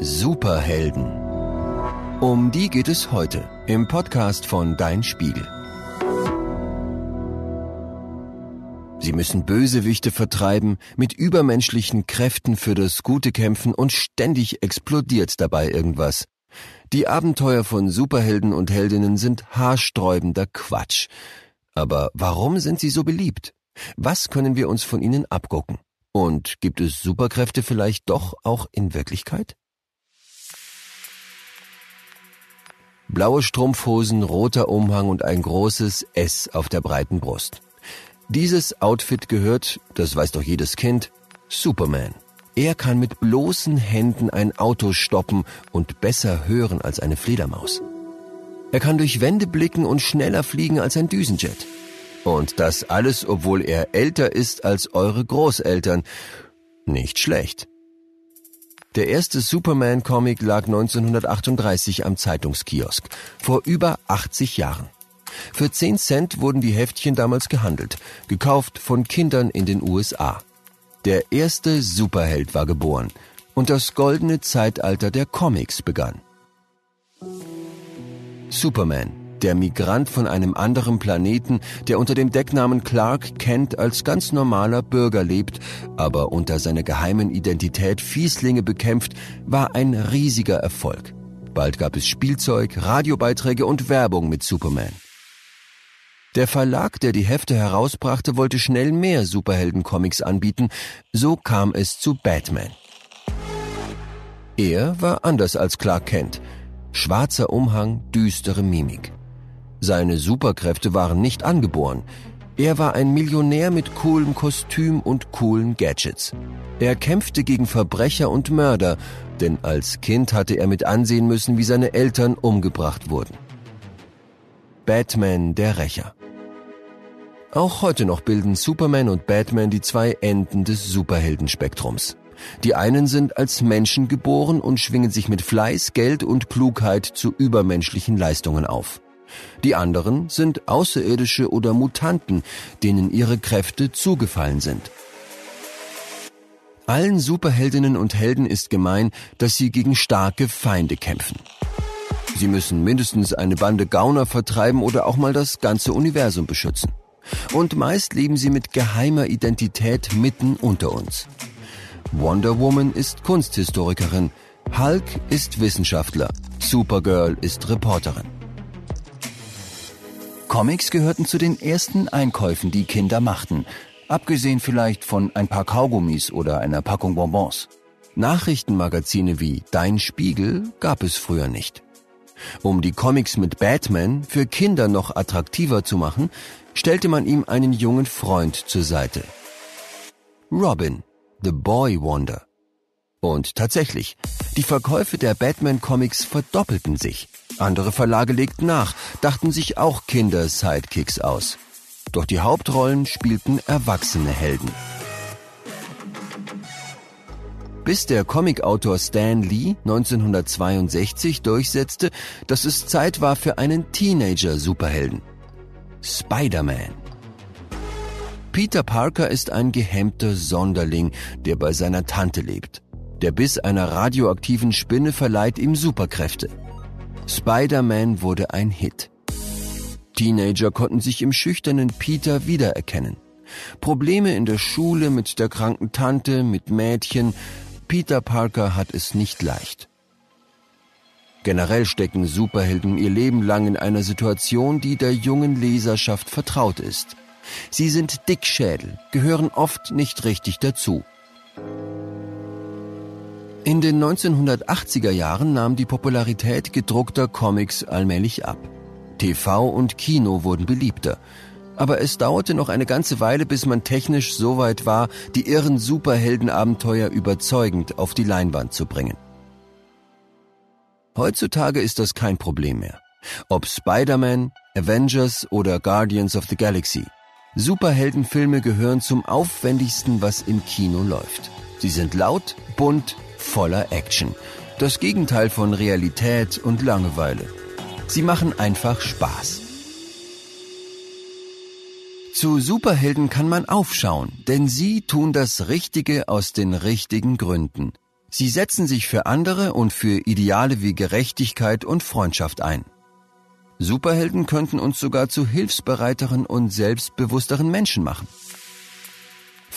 Superhelden. Um die geht es heute im Podcast von Dein Spiegel. Sie müssen Bösewichte vertreiben, mit übermenschlichen Kräften für das Gute kämpfen und ständig explodiert dabei irgendwas. Die Abenteuer von Superhelden und Heldinnen sind haarsträubender Quatsch. Aber warum sind sie so beliebt? Was können wir uns von ihnen abgucken? Und gibt es Superkräfte vielleicht doch auch in Wirklichkeit? Blaue Strumpfhosen, roter Umhang und ein großes S auf der breiten Brust. Dieses Outfit gehört, das weiß doch jedes Kind, Superman. Er kann mit bloßen Händen ein Auto stoppen und besser hören als eine Fledermaus. Er kann durch Wände blicken und schneller fliegen als ein Düsenjet. Und das alles, obwohl er älter ist als eure Großeltern. Nicht schlecht. Der erste Superman-Comic lag 1938 am Zeitungskiosk, vor über 80 Jahren. Für 10 Cent wurden die Heftchen damals gehandelt, gekauft von Kindern in den USA. Der erste Superheld war geboren und das goldene Zeitalter der Comics begann. Superman, der Migrant von einem anderen Planeten, der unter dem Decknamen Clark Kent als ganz normaler Bürger lebt, aber unter seiner geheimen Identität Fieslinge bekämpft, war ein riesiger Erfolg. Bald gab es Spielzeug, Radiobeiträge und Werbung mit Superman. Der Verlag, der die Hefte herausbrachte, wollte schnell mehr Superhelden-Comics anbieten, so kam es zu Batman. Er war anders als Clark Kent. Schwarzer Umhang, düstere Mimik. Seine Superkräfte waren nicht angeboren. Er war ein Millionär mit coolem Kostüm und coolen Gadgets. Er kämpfte gegen Verbrecher und Mörder, denn als Kind hatte er mit ansehen müssen, wie seine Eltern umgebracht wurden. Batman der Rächer. Auch heute noch bilden Superman und Batman die zwei Enden des Superheldenspektrums. Die einen sind als Menschen geboren und schwingen sich mit Fleiß, Geld und Klugheit zu übermenschlichen Leistungen auf. Die anderen sind Außerirdische oder Mutanten, denen ihre Kräfte zugefallen sind. Allen Superheldinnen und Helden ist gemein, dass sie gegen starke Feinde kämpfen. Sie müssen mindestens eine Bande Gauner vertreiben oder auch mal das ganze Universum beschützen. Und meist leben sie mit geheimer Identität mitten unter uns. Wonder Woman ist Kunsthistorikerin, Hulk ist Wissenschaftler, Supergirl ist Reporterin. Comics gehörten zu den ersten Einkäufen, die Kinder machten, abgesehen vielleicht von ein paar Kaugummis oder einer Packung Bonbons. Nachrichtenmagazine wie Dein Spiegel gab es früher nicht. Um die Comics mit Batman für Kinder noch attraktiver zu machen, stellte man ihm einen jungen Freund zur Seite. Robin, The Boy Wonder. Und tatsächlich, die Verkäufe der Batman-Comics verdoppelten sich. Andere Verlage legten nach, dachten sich auch Kinder-Sidekicks aus. Doch die Hauptrollen spielten erwachsene Helden. Bis der Comicautor Stan Lee 1962 durchsetzte, dass es Zeit war für einen Teenager-Superhelden. Spider-Man. Peter Parker ist ein gehemmter Sonderling, der bei seiner Tante lebt. Der Biss einer radioaktiven Spinne verleiht ihm Superkräfte. Spider-Man wurde ein Hit. Teenager konnten sich im schüchternen Peter wiedererkennen. Probleme in der Schule mit der kranken Tante, mit Mädchen. Peter Parker hat es nicht leicht. Generell stecken Superhelden ihr Leben lang in einer Situation, die der jungen Leserschaft vertraut ist. Sie sind Dickschädel, gehören oft nicht richtig dazu. In den 1980er Jahren nahm die Popularität gedruckter Comics allmählich ab. TV und Kino wurden beliebter. Aber es dauerte noch eine ganze Weile, bis man technisch so weit war, die irren Superheldenabenteuer überzeugend auf die Leinwand zu bringen. Heutzutage ist das kein Problem mehr. Ob Spider-Man, Avengers oder Guardians of the Galaxy. Superheldenfilme gehören zum aufwendigsten, was im Kino läuft. Sie sind laut, bunt, voller Action. Das Gegenteil von Realität und Langeweile. Sie machen einfach Spaß. Zu Superhelden kann man aufschauen, denn sie tun das Richtige aus den richtigen Gründen. Sie setzen sich für andere und für Ideale wie Gerechtigkeit und Freundschaft ein. Superhelden könnten uns sogar zu hilfsbereiteren und selbstbewussteren Menschen machen.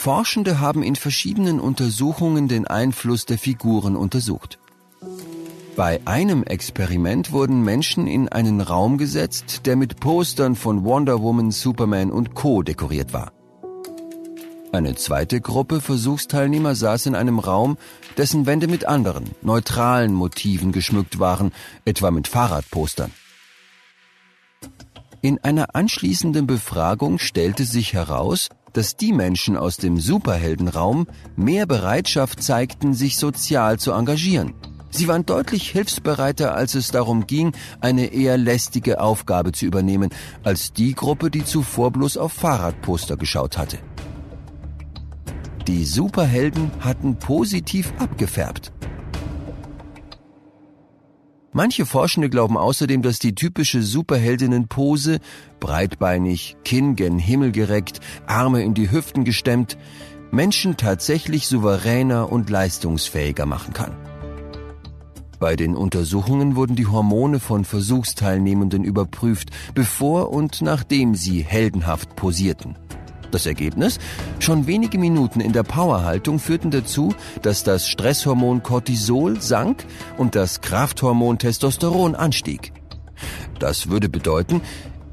Forschende haben in verschiedenen Untersuchungen den Einfluss der Figuren untersucht. Bei einem Experiment wurden Menschen in einen Raum gesetzt, der mit Postern von Wonder Woman, Superman und Co dekoriert war. Eine zweite Gruppe Versuchsteilnehmer saß in einem Raum, dessen Wände mit anderen, neutralen Motiven geschmückt waren, etwa mit Fahrradpostern. In einer anschließenden Befragung stellte sich heraus, dass die Menschen aus dem Superheldenraum mehr Bereitschaft zeigten, sich sozial zu engagieren. Sie waren deutlich hilfsbereiter, als es darum ging, eine eher lästige Aufgabe zu übernehmen, als die Gruppe, die zuvor bloß auf Fahrradposter geschaut hatte. Die Superhelden hatten positiv abgefärbt. Manche Forschende glauben außerdem, dass die typische Superheldinnenpose, breitbeinig, Kinn gen Himmel gereckt, Arme in die Hüften gestemmt, Menschen tatsächlich souveräner und leistungsfähiger machen kann. Bei den Untersuchungen wurden die Hormone von Versuchsteilnehmenden überprüft, bevor und nachdem sie heldenhaft posierten. Das Ergebnis? Schon wenige Minuten in der Powerhaltung führten dazu, dass das Stresshormon Cortisol sank und das Krafthormon Testosteron anstieg. Das würde bedeuten,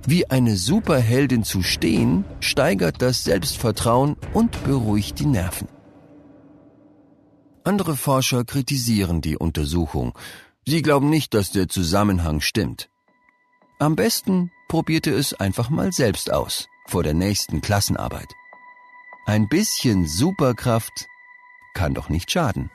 wie eine Superheldin zu stehen, steigert das Selbstvertrauen und beruhigt die Nerven. Andere Forscher kritisieren die Untersuchung. Sie glauben nicht, dass der Zusammenhang stimmt. Am besten probierte es einfach mal selbst aus vor der nächsten Klassenarbeit. Ein bisschen Superkraft kann doch nicht schaden.